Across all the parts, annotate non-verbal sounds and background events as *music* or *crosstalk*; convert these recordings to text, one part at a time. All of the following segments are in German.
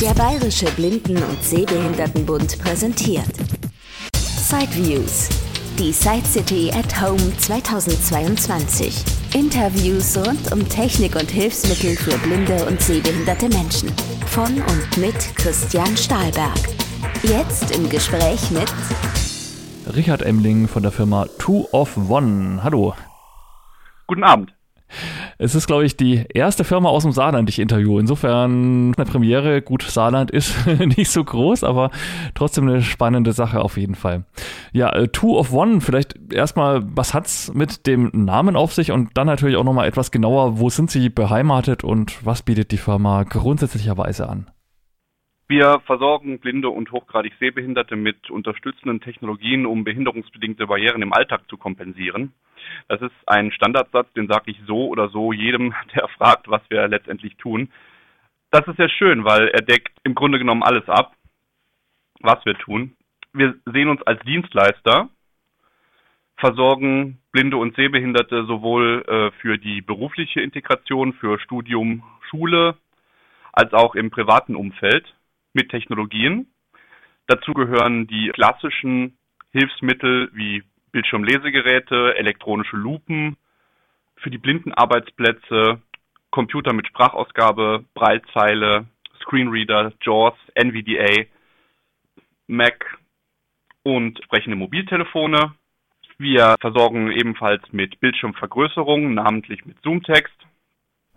Der Bayerische Blinden- und Sehbehindertenbund präsentiert Sideviews. Die Side City at Home 2022. Interviews rund um Technik und Hilfsmittel für blinde und sehbehinderte Menschen. Von und mit Christian Stahlberg. Jetzt im Gespräch mit Richard Emling von der Firma Two of One. Hallo. Guten Abend. Es ist, glaube ich, die erste Firma aus dem Saarland, die ich interviewe. Insofern eine Premiere. Gut, Saarland ist *laughs* nicht so groß, aber trotzdem eine spannende Sache auf jeden Fall. Ja, äh, Two of One, vielleicht erstmal, was hat's mit dem Namen auf sich und dann natürlich auch nochmal etwas genauer, wo sind Sie beheimatet und was bietet die Firma grundsätzlicherweise an? Wir versorgen blinde und hochgradig Sehbehinderte mit unterstützenden Technologien, um behinderungsbedingte Barrieren im Alltag zu kompensieren. Das ist ein Standardsatz, den sage ich so oder so jedem, *laughs* der fragt, was wir letztendlich tun. Das ist sehr schön, weil er deckt im Grunde genommen alles ab, was wir tun. Wir sehen uns als Dienstleister, versorgen Blinde und Sehbehinderte sowohl äh, für die berufliche Integration, für Studium, Schule, als auch im privaten Umfeld mit Technologien. Dazu gehören die klassischen Hilfsmittel wie Bildschirmlesegeräte, elektronische Lupen, für die Blindenarbeitsplätze, Computer mit Sprachausgabe, Breitzeile, Screenreader, JAWS, NVDA, Mac und sprechende Mobiltelefone. Wir versorgen ebenfalls mit Bildschirmvergrößerung, namentlich mit Zoomtext.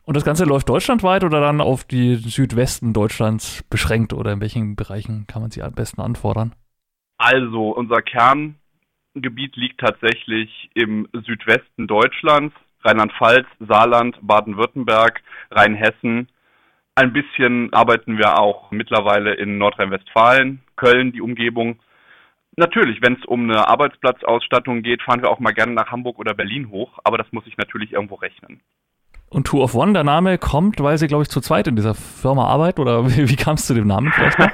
Und das Ganze läuft deutschlandweit oder dann auf die Südwesten Deutschlands beschränkt oder in welchen Bereichen kann man sie am besten anfordern? Also unser Kern Gebiet liegt tatsächlich im Südwesten Deutschlands, Rheinland-Pfalz, Saarland, Baden-Württemberg, Rheinhessen. Ein bisschen arbeiten wir auch mittlerweile in Nordrhein-Westfalen, Köln, die Umgebung. Natürlich, wenn es um eine Arbeitsplatzausstattung geht, fahren wir auch mal gerne nach Hamburg oder Berlin hoch, aber das muss ich natürlich irgendwo rechnen. Und Two of One, der Name kommt, weil Sie, glaube ich, zu zweit in dieser Firma arbeiten oder *laughs* wie, wie kam es zu dem Namen vielleicht noch?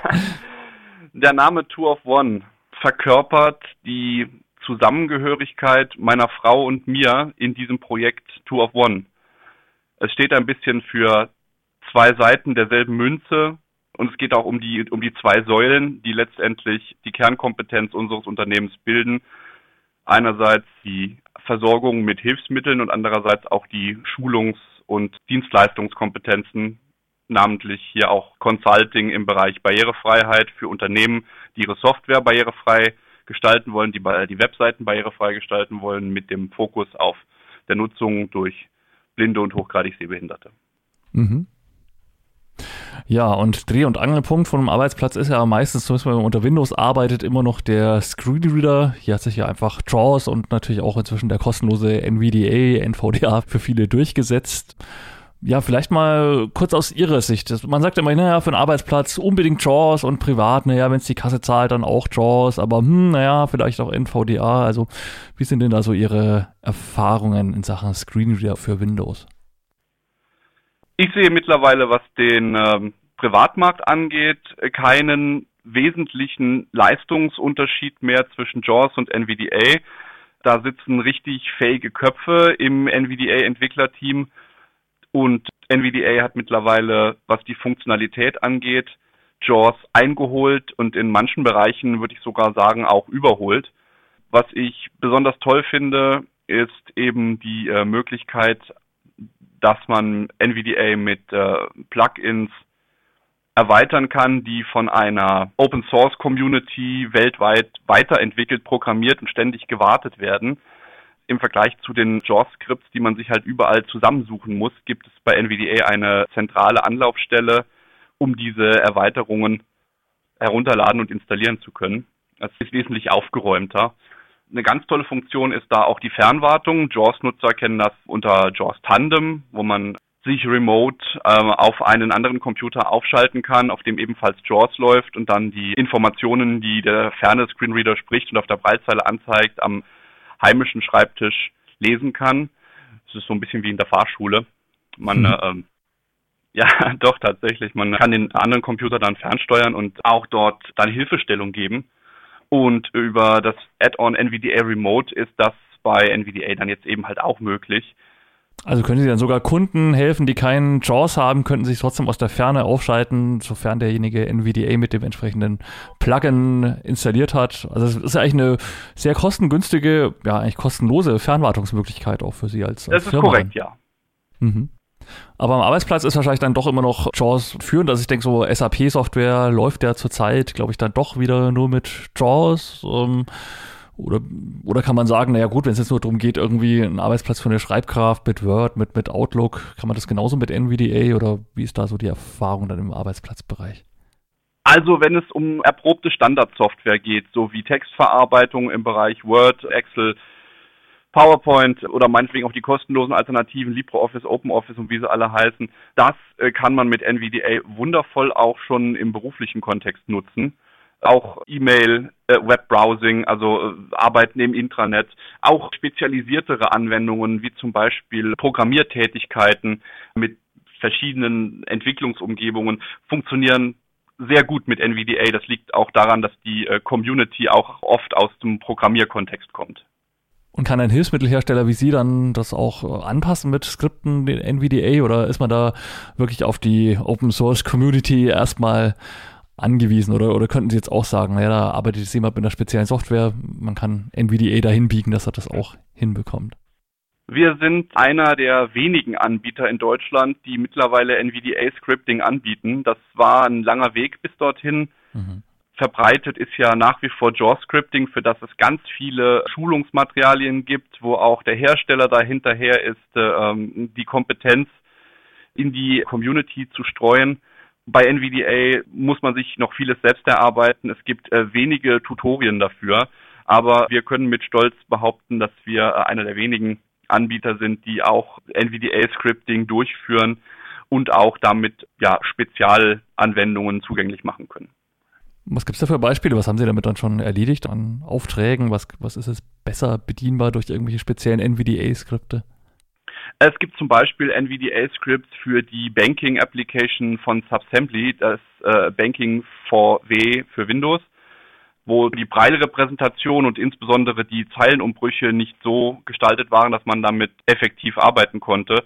*laughs* der Name Two of One verkörpert die Zusammengehörigkeit meiner Frau und mir in diesem Projekt Two of One. Es steht ein bisschen für zwei Seiten derselben Münze und es geht auch um die, um die zwei Säulen, die letztendlich die Kernkompetenz unseres Unternehmens bilden. Einerseits die Versorgung mit Hilfsmitteln und andererseits auch die Schulungs- und Dienstleistungskompetenzen, namentlich hier auch Consulting im Bereich Barrierefreiheit für Unternehmen, die ihre Software barrierefrei gestalten wollen, die, die Webseiten barrierefrei gestalten wollen, mit dem Fokus auf der Nutzung durch Blinde und hochgradig Sehbehinderte. Mhm. Ja, und Dreh- und Angelpunkt von einem Arbeitsplatz ist ja meistens, zumindest wenn man unter Windows arbeitet, immer noch der Screenreader. Hier hat sich ja einfach JAWS und natürlich auch inzwischen der kostenlose NVDA, NVDA für viele durchgesetzt ja, vielleicht mal kurz aus Ihrer Sicht. Man sagt immer, naja, für einen Arbeitsplatz unbedingt JAWS und privat, naja, wenn es die Kasse zahlt, dann auch JAWS, aber hm, naja, vielleicht auch NVDA. Also, wie sind denn da so Ihre Erfahrungen in Sachen Screenreader für Windows? Ich sehe mittlerweile, was den ähm, Privatmarkt angeht, keinen wesentlichen Leistungsunterschied mehr zwischen JAWS und NVDA. Da sitzen richtig fähige Köpfe im NVDA-Entwicklerteam und NVDA hat mittlerweile, was die Funktionalität angeht, JAWS eingeholt und in manchen Bereichen würde ich sogar sagen auch überholt. Was ich besonders toll finde, ist eben die äh, Möglichkeit, dass man NVDA mit äh, Plugins erweitern kann, die von einer Open Source Community weltweit weiterentwickelt, programmiert und ständig gewartet werden im Vergleich zu den JAWS-Skripts, die man sich halt überall zusammensuchen muss, gibt es bei NVDA eine zentrale Anlaufstelle, um diese Erweiterungen herunterladen und installieren zu können. Das ist wesentlich aufgeräumter. Eine ganz tolle Funktion ist da auch die Fernwartung. JAWS-Nutzer kennen das unter JAWS Tandem, wo man sich remote äh, auf einen anderen Computer aufschalten kann, auf dem ebenfalls JAWS läuft und dann die Informationen, die der ferne Screenreader spricht und auf der Breitzeile anzeigt, am heimischen Schreibtisch lesen kann. Es ist so ein bisschen wie in der Fahrschule. Man, mhm. äh, *laughs* ja, doch tatsächlich. Man kann den anderen Computer dann fernsteuern und auch dort dann Hilfestellung geben. Und über das Add-on NVDA Remote ist das bei NVDA dann jetzt eben halt auch möglich. Also können Sie dann sogar Kunden helfen, die keinen JAWS haben, könnten sich trotzdem aus der Ferne aufschalten, sofern derjenige NVDA mit dem entsprechenden Plugin installiert hat. Also es ist ja eigentlich eine sehr kostengünstige, ja eigentlich kostenlose Fernwartungsmöglichkeit auch für Sie als, als Das ist korrekt, ja. Mhm. Aber am Arbeitsplatz ist wahrscheinlich dann doch immer noch JAWS führend. Also ich denke, so SAP-Software läuft ja zurzeit, glaube ich, dann doch wieder nur mit JAWS. Ähm, oder, oder kann man sagen, naja gut, wenn es jetzt nur darum geht, irgendwie einen Arbeitsplatz für eine Schreibkraft mit Word, mit, mit Outlook, kann man das genauso mit NVDA oder wie ist da so die Erfahrung dann im Arbeitsplatzbereich? Also wenn es um erprobte Standardsoftware geht, so wie Textverarbeitung im Bereich Word, Excel, PowerPoint oder meinetwegen auch die kostenlosen Alternativen LibreOffice, OpenOffice und wie sie alle heißen, das äh, kann man mit NVDA wundervoll auch schon im beruflichen Kontext nutzen auch E-Mail, äh, Webbrowsing, also äh, Arbeiten im Intranet, auch spezialisiertere Anwendungen wie zum Beispiel Programmiertätigkeiten mit verschiedenen Entwicklungsumgebungen funktionieren sehr gut mit NVDA. Das liegt auch daran, dass die äh, Community auch oft aus dem Programmierkontext kommt. Und kann ein Hilfsmittelhersteller wie Sie dann das auch äh, anpassen mit Skripten, den NVDA, oder ist man da wirklich auf die Open Source Community erstmal angewiesen oder, oder könnten Sie jetzt auch sagen, naja, da arbeitet jetzt jemand mit einer speziellen Software, man kann NVDA dahin biegen, dass er das auch hinbekommt? Wir sind einer der wenigen Anbieter in Deutschland, die mittlerweile NVDA-Scripting anbieten. Das war ein langer Weg bis dorthin. Mhm. Verbreitet ist ja nach wie vor JAWS-Scripting, für das es ganz viele Schulungsmaterialien gibt, wo auch der Hersteller dahinterher ist, äh, die Kompetenz in die Community zu streuen. Bei NVDA muss man sich noch vieles selbst erarbeiten. Es gibt äh, wenige Tutorien dafür, aber wir können mit Stolz behaupten, dass wir äh, einer der wenigen Anbieter sind, die auch NVDA-Scripting durchführen und auch damit ja, Spezialanwendungen zugänglich machen können. Was gibt es da für Beispiele? Was haben Sie damit dann schon erledigt an Aufträgen? Was, was ist es besser bedienbar durch irgendwelche speziellen NVDA-Skripte? Es gibt zum Beispiel NVDA-Scripts für die Banking-Application von Subsembly, das äh, Banking for W für Windows, wo die Breile-Repräsentation und insbesondere die Zeilenumbrüche nicht so gestaltet waren, dass man damit effektiv arbeiten konnte.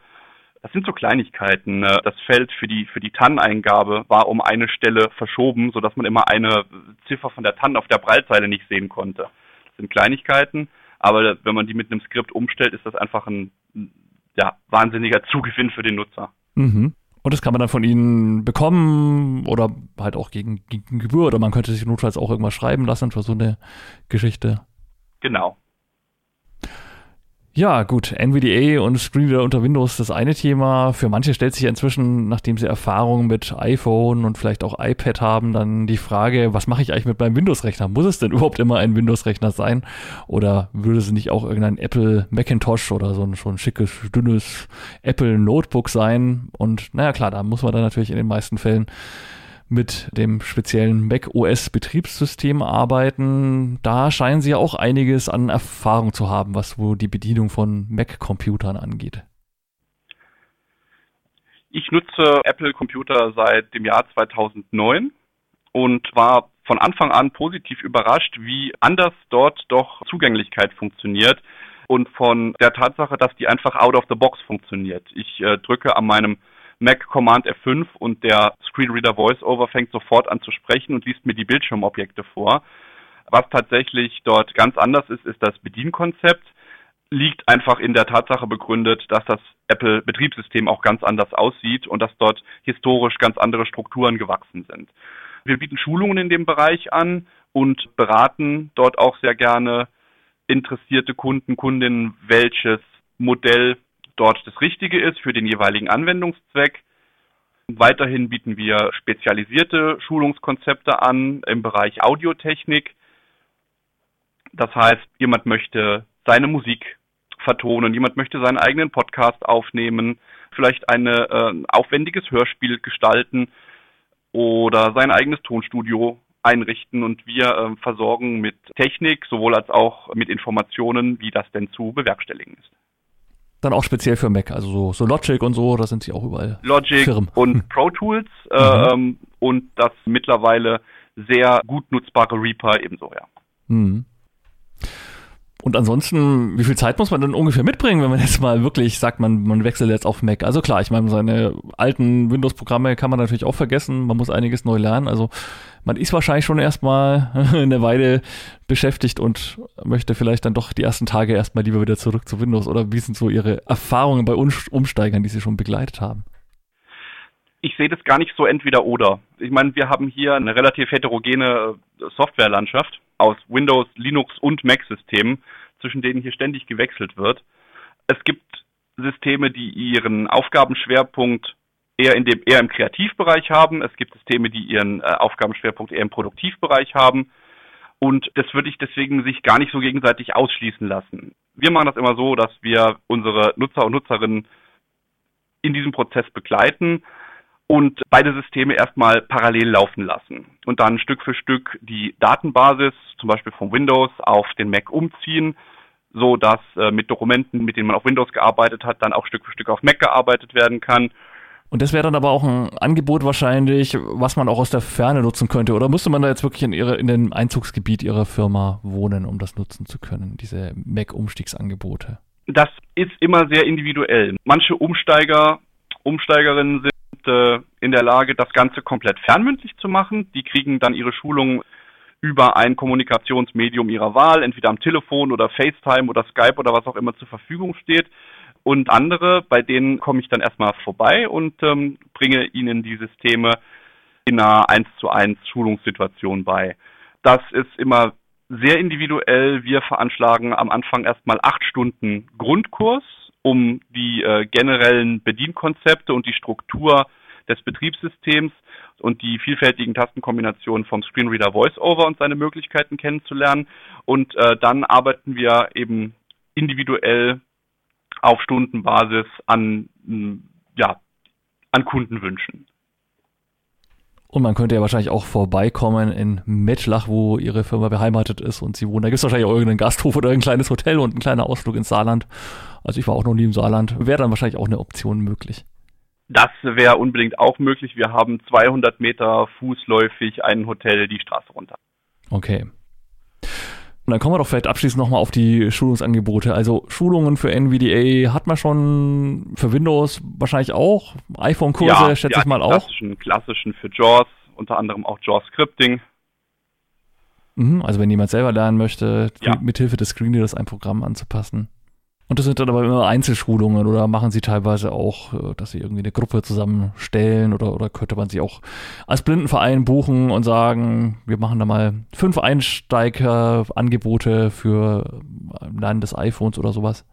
Das sind so Kleinigkeiten. Ne? Das Feld für die, für die TAN-Eingabe war um eine Stelle verschoben, sodass man immer eine Ziffer von der TAN auf der Breilzeile nicht sehen konnte. Das sind Kleinigkeiten, aber wenn man die mit einem Skript umstellt, ist das einfach ein ja, wahnsinniger Zugewinn für den Nutzer. Mhm. Und das kann man dann von Ihnen bekommen oder halt auch gegen, gegen Gebühr oder man könnte sich notfalls auch irgendwas schreiben lassen für so eine Geschichte. Genau. Ja, gut, NVDA und Screenreader unter Windows das eine Thema. Für manche stellt sich inzwischen, nachdem sie Erfahrung mit iPhone und vielleicht auch iPad haben, dann die Frage, was mache ich eigentlich mit meinem Windows-Rechner? Muss es denn überhaupt immer ein Windows-Rechner sein? Oder würde es nicht auch irgendein Apple Macintosh oder so ein schon schickes, dünnes Apple Notebook sein? Und naja, klar, da muss man dann natürlich in den meisten Fällen mit dem speziellen Mac OS Betriebssystem arbeiten. Da scheinen sie ja auch einiges an Erfahrung zu haben, was wo die Bedienung von Mac-Computern angeht. Ich nutze Apple-Computer seit dem Jahr 2009 und war von Anfang an positiv überrascht, wie anders dort doch Zugänglichkeit funktioniert und von der Tatsache, dass die einfach out of the box funktioniert. Ich äh, drücke an meinem Mac Command F5 und der Screenreader VoiceOver fängt sofort an zu sprechen und liest mir die Bildschirmobjekte vor. Was tatsächlich dort ganz anders ist, ist das Bedienkonzept. Liegt einfach in der Tatsache begründet, dass das Apple-Betriebssystem auch ganz anders aussieht und dass dort historisch ganz andere Strukturen gewachsen sind. Wir bieten Schulungen in dem Bereich an und beraten dort auch sehr gerne interessierte Kunden, Kundinnen, welches Modell dort das Richtige ist für den jeweiligen Anwendungszweck. Weiterhin bieten wir spezialisierte Schulungskonzepte an im Bereich Audiotechnik. Das heißt, jemand möchte seine Musik vertonen, jemand möchte seinen eigenen Podcast aufnehmen, vielleicht ein äh, aufwendiges Hörspiel gestalten oder sein eigenes Tonstudio einrichten und wir äh, versorgen mit Technik sowohl als auch mit Informationen, wie das denn zu bewerkstelligen ist. Dann auch speziell für Mac, also so, so Logic und so, da sind sie auch überall. Logic Firmen. und Pro Tools äh, mhm. und das mittlerweile sehr gut nutzbare Reaper ebenso, ja. Mhm. Und ansonsten, wie viel Zeit muss man dann ungefähr mitbringen, wenn man *laughs* jetzt mal wirklich sagt, man, man wechselt jetzt auf Mac? Also klar, ich meine, seine alten Windows-Programme kann man natürlich auch vergessen. Man muss einiges neu lernen. Also man ist wahrscheinlich schon erstmal *laughs* eine Weile beschäftigt und möchte vielleicht dann doch die ersten Tage erstmal lieber wieder zurück zu Windows. Oder wie sind so Ihre Erfahrungen bei Umsteigern, die Sie schon begleitet haben? Ich sehe das gar nicht so entweder oder. Ich meine, wir haben hier eine relativ heterogene Softwarelandschaft aus Windows, Linux und Mac-Systemen, zwischen denen hier ständig gewechselt wird. Es gibt Systeme, die ihren Aufgabenschwerpunkt eher in dem eher im Kreativbereich haben. Es gibt Systeme, die ihren äh, Aufgabenschwerpunkt eher im Produktivbereich haben. Und das würde ich deswegen sich gar nicht so gegenseitig ausschließen lassen. Wir machen das immer so, dass wir unsere Nutzer und Nutzerinnen in diesem Prozess begleiten und beide Systeme erstmal parallel laufen lassen und dann Stück für Stück die Datenbasis, zum Beispiel von Windows, auf den Mac umziehen, so dass äh, mit Dokumenten, mit denen man auf Windows gearbeitet hat, dann auch Stück für Stück auf Mac gearbeitet werden kann. Und das wäre dann aber auch ein Angebot wahrscheinlich, was man auch aus der Ferne nutzen könnte. Oder müsste man da jetzt wirklich in, ihre, in dem Einzugsgebiet Ihrer Firma wohnen, um das nutzen zu können, diese Mac-Umstiegsangebote? Das ist immer sehr individuell. Manche Umsteiger, Umsteigerinnen sind äh, in der Lage, das Ganze komplett fernmündlich zu machen. Die kriegen dann ihre Schulung über ein Kommunikationsmedium ihrer Wahl, entweder am Telefon oder FaceTime oder Skype oder was auch immer zur Verfügung steht. Und andere, bei denen komme ich dann erstmal vorbei und ähm, bringe ihnen die Systeme in einer 1 zu 1 Schulungssituation bei. Das ist immer sehr individuell. Wir veranschlagen am Anfang erstmal acht Stunden Grundkurs um die äh, generellen Bedienkonzepte und die Struktur des Betriebssystems und die vielfältigen Tastenkombinationen vom Screenreader VoiceOver und seine Möglichkeiten kennenzulernen. Und äh, dann arbeiten wir eben individuell auf Stundenbasis an, ja, an Kundenwünschen. Und man könnte ja wahrscheinlich auch vorbeikommen in Mettlach, wo ihre Firma beheimatet ist und sie wohnen. Da gibt es wahrscheinlich auch irgendeinen Gasthof oder ein kleines Hotel und ein kleiner Ausflug ins Saarland. Also ich war auch noch nie im Saarland. Wäre dann wahrscheinlich auch eine Option möglich. Das wäre unbedingt auch möglich. Wir haben 200 Meter fußläufig ein Hotel die Straße runter. Okay. Und dann kommen wir doch vielleicht abschließend nochmal auf die Schulungsangebote. Also Schulungen für NVDA hat man schon für Windows wahrscheinlich auch. iPhone-Kurse ja, schätze ja, ich mal auch. Klassischen, klassischen für JAWS, unter anderem auch JAWS Scripting. Mhm, also wenn jemand selber lernen möchte, ja. mithilfe des Screenreaders ein Programm anzupassen. Und das sind dann aber immer Einzelschulungen oder machen sie teilweise auch, äh, dass sie irgendwie eine Gruppe zusammenstellen oder, oder könnte man sie auch als Blindenverein buchen und sagen, wir machen da mal fünf Einsteigerangebote für Lernen des iPhones oder sowas?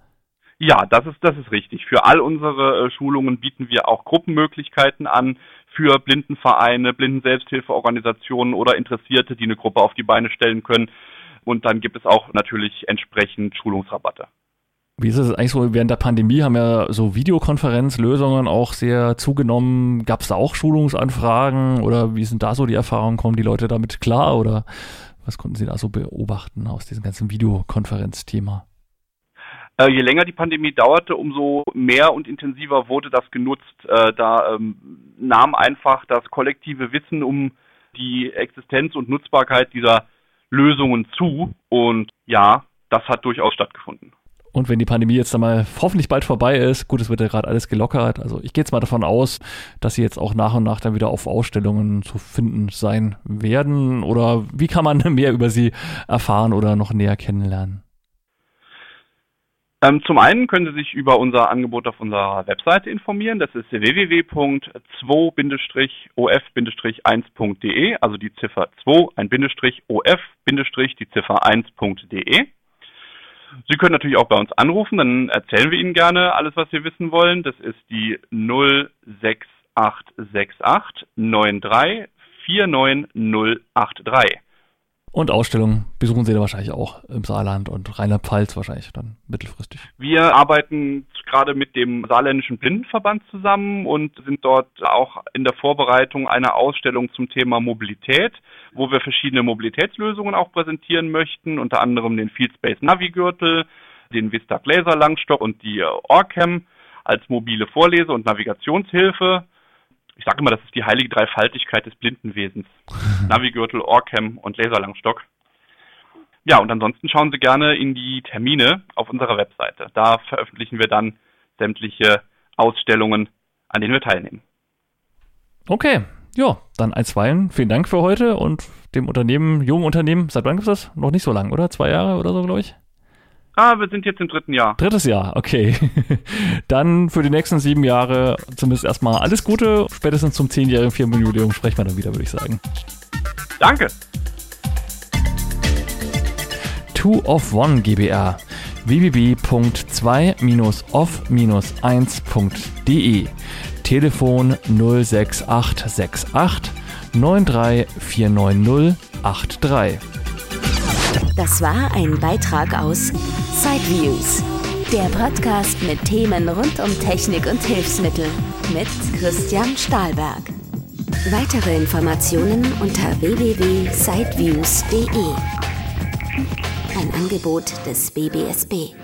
Ja, das ist, das ist richtig. Für all unsere äh, Schulungen bieten wir auch Gruppenmöglichkeiten an für Blindenvereine, Blindenselbsthilfeorganisationen oder Interessierte, die eine Gruppe auf die Beine stellen können. Und dann gibt es auch natürlich entsprechend Schulungsrabatte. Wie ist es eigentlich so, während der Pandemie haben ja so Videokonferenzlösungen auch sehr zugenommen. Gab es da auch Schulungsanfragen oder wie sind da so die Erfahrungen? Kommen die Leute damit klar oder was konnten Sie da so beobachten aus diesem ganzen Videokonferenzthema? Äh, je länger die Pandemie dauerte, umso mehr und intensiver wurde das genutzt. Äh, da ähm, nahm einfach das kollektive Wissen um die Existenz und Nutzbarkeit dieser Lösungen zu. Und ja, das hat durchaus stattgefunden. Und wenn die Pandemie jetzt einmal hoffentlich bald vorbei ist, gut, es wird ja gerade alles gelockert. Also ich gehe jetzt mal davon aus, dass sie jetzt auch nach und nach dann wieder auf Ausstellungen zu finden sein werden. Oder wie kann man *laughs* mehr über sie erfahren oder noch näher kennenlernen? Ähm, zum einen können Sie sich über unser Angebot auf unserer Webseite informieren. Das ist www.2-of-1.de, also die Ziffer 2, ein Bindestrich, OF, Bindestrich, die Ziffer 1.de. Sie können natürlich auch bei uns anrufen, dann erzählen wir Ihnen gerne alles, was Sie wissen wollen. Das ist die 06868 93 49083. Und Ausstellungen besuchen Sie da wahrscheinlich auch im Saarland und Rheinland-Pfalz wahrscheinlich dann mittelfristig. Wir arbeiten gerade mit dem Saarländischen Blindenverband zusammen und sind dort auch in der Vorbereitung einer Ausstellung zum Thema Mobilität, wo wir verschiedene Mobilitätslösungen auch präsentieren möchten, unter anderem den Fieldspace Navigürtel, den Vistag Laser Langstock und die Orcam als mobile Vorlese- und Navigationshilfe ich sage immer, das ist die heilige Dreifaltigkeit des Blindenwesens. *laughs* Navigürtel, Orcam und Laserlangstock. ja, und ansonsten schauen Sie gerne in die Termine auf unserer Webseite. Da veröffentlichen wir dann sämtliche Ausstellungen, an denen wir teilnehmen. Okay, ja, dann einstweilen. Vielen Dank für heute und dem Unternehmen, jungen Unternehmen, seit wann gibt es das? Noch nicht so lang, oder? Zwei Jahre oder so, glaube ich? Ah, wir sind jetzt im dritten Jahr. Drittes Jahr, okay. *laughs* dann für die nächsten sieben Jahre zumindest erstmal alles Gute. Spätestens zum zehnjährigen Firmenjubiläum sprechen wir dann wieder, würde ich sagen. Danke. Two of One GBR www.2-off-1.de Telefon 06868 9349083. Das war ein Beitrag aus Sideviews, der Podcast mit Themen rund um Technik und Hilfsmittel mit Christian Stahlberg. Weitere Informationen unter www.sideviews.de. Ein Angebot des BBSB.